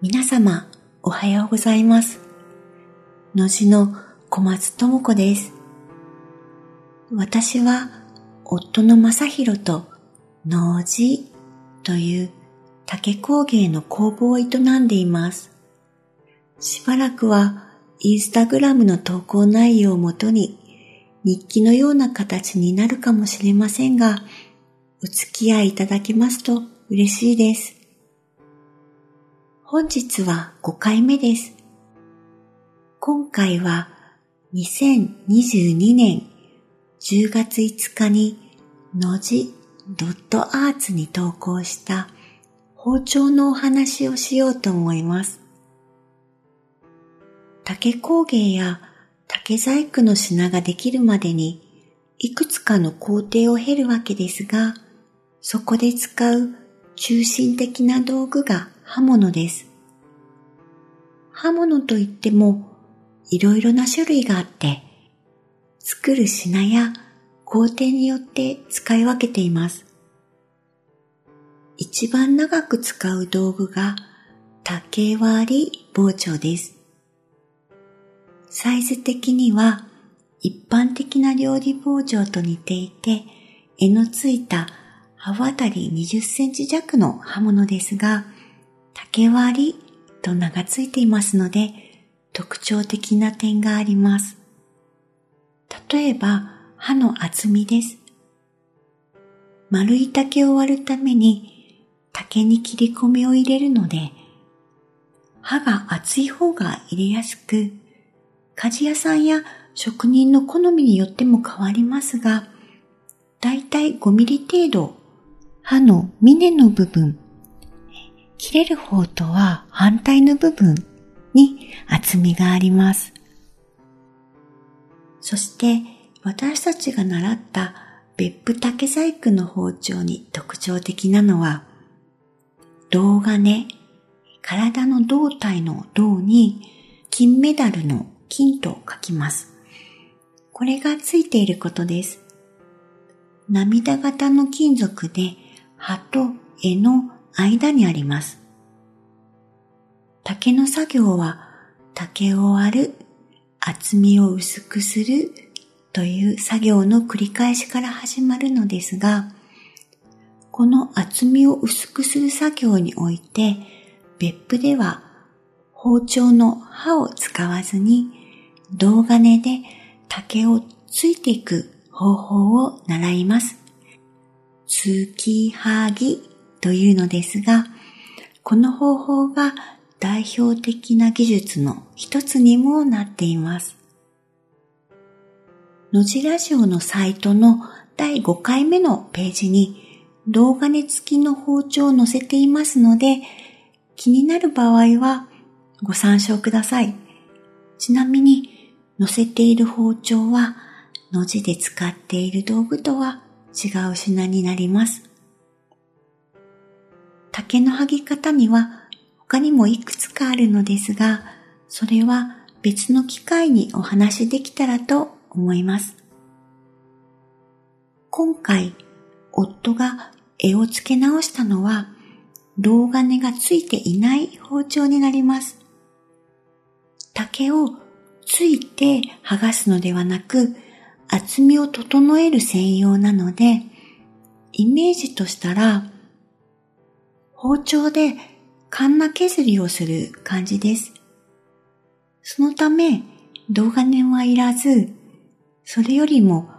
皆様、おはようございます。のじの小松智子です。私は、夫の正宏と、農事という竹工芸の工房を営んでいます。しばらくは、インスタグラムの投稿内容をもとに、日記のような形になるかもしれませんが、お付き合いいただけますと嬉しいです。本日は5回目です。今回は2022年10月5日にのじドットアーツに投稿した包丁のお話をしようと思います。竹工芸や竹細工の品ができるまでにいくつかの工程を経るわけですが、そこで使う中心的な道具が刃物です。刃物といってもいろいろな種類があって、作る品や工程によって使い分けています。一番長く使う道具が竹割り包丁です。サイズ的には一般的な料理包丁と似ていて、柄のついた刃渡り20センチ弱の刃物ですが、竹割りと名がついていますので、特徴的な点があります。例えば、刃の厚みです。丸い竹を割るために、竹に切り込みを入れるので、刃が厚い方が入れやすく、鍛冶屋さんや職人の好みによっても変わりますが、だいたい5ミリ程度、刃の峰の部分、切れる方とは反対の部分に厚みがあります。そして私たちが習った別府竹細工の包丁に特徴的なのは、銅金、体の胴体の銅に金メダルの金と書きます。これがついていることです。涙型の金属で刃と柄の間にあります。竹の作業は竹を割る、厚みを薄くするという作業の繰り返しから始まるのですが、この厚みを薄くする作業において、別府では包丁の刃を使わずに銅金で竹をついていく方法を習います。つきはぎというのですが、この方法が代表的な技術の一つにもなっています。のじラジオのサイトの第5回目のページに動画根付きの包丁を載せていますので、気になる場合はご参照ください。ちなみに載せている包丁は、のじで使っている道具とは違う品になります。竹の剥ぎ方には他にもいくつかあるのですが、それは別の機会にお話しできたらと思います。今回、夫が絵を付け直したのは、銅金がついていない包丁になります。竹をついて剥がすのではなく、厚みを整える専用なので、イメージとしたら、包丁でカンナ削りをする感じです。そのため、動画念はいらず、それよりも、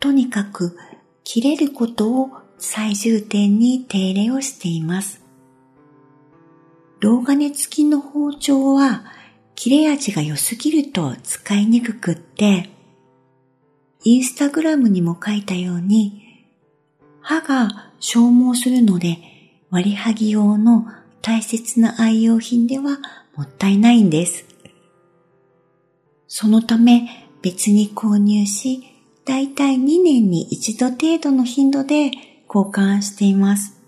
とにかく切れることを最重点に手入れをしています。動画根付きの包丁は切れ味が良すぎると使いにくくって、インスタグラムにも書いたように、刃が消耗するので割りはぎ用の大切な愛用品ではもったいないんです。そのため別に購入し、だいたい2年に一度程度の頻度で交換しています。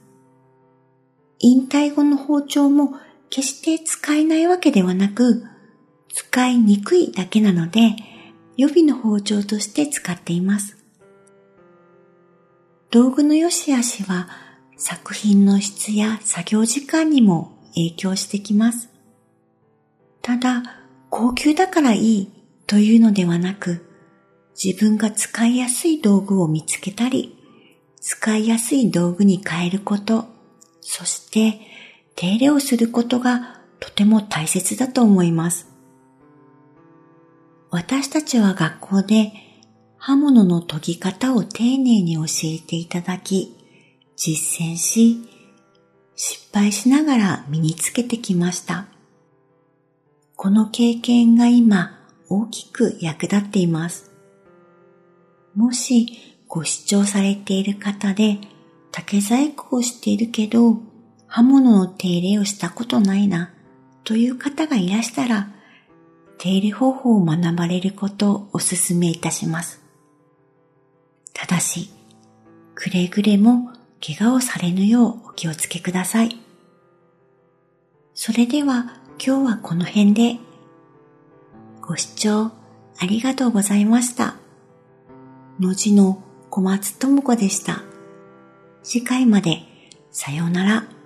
引退後の包丁も決して使えないわけではなく、使いにくいだけなので、予備の包丁として使っています。道具の良し悪しは作品の質や作業時間にも影響してきます。ただ、高級だからいいというのではなく、自分が使いやすい道具を見つけたり、使いやすい道具に変えること、そして手入れをすることがとても大切だと思います。私たちは学校で刃物の研ぎ方を丁寧に教えていただき、実践し、失敗しながら身につけてきました。この経験が今大きく役立っています。もしご視聴されている方で竹細工をしているけど刃物の手入れをしたことないなという方がいらしたら手入れ方法を学ばれることをお勧めいたします。ただし、くれぐれも怪我をされぬようお気をつけください。それでは今日はこの辺でご視聴ありがとうございました。のじの小松智子でした。次回までさようなら。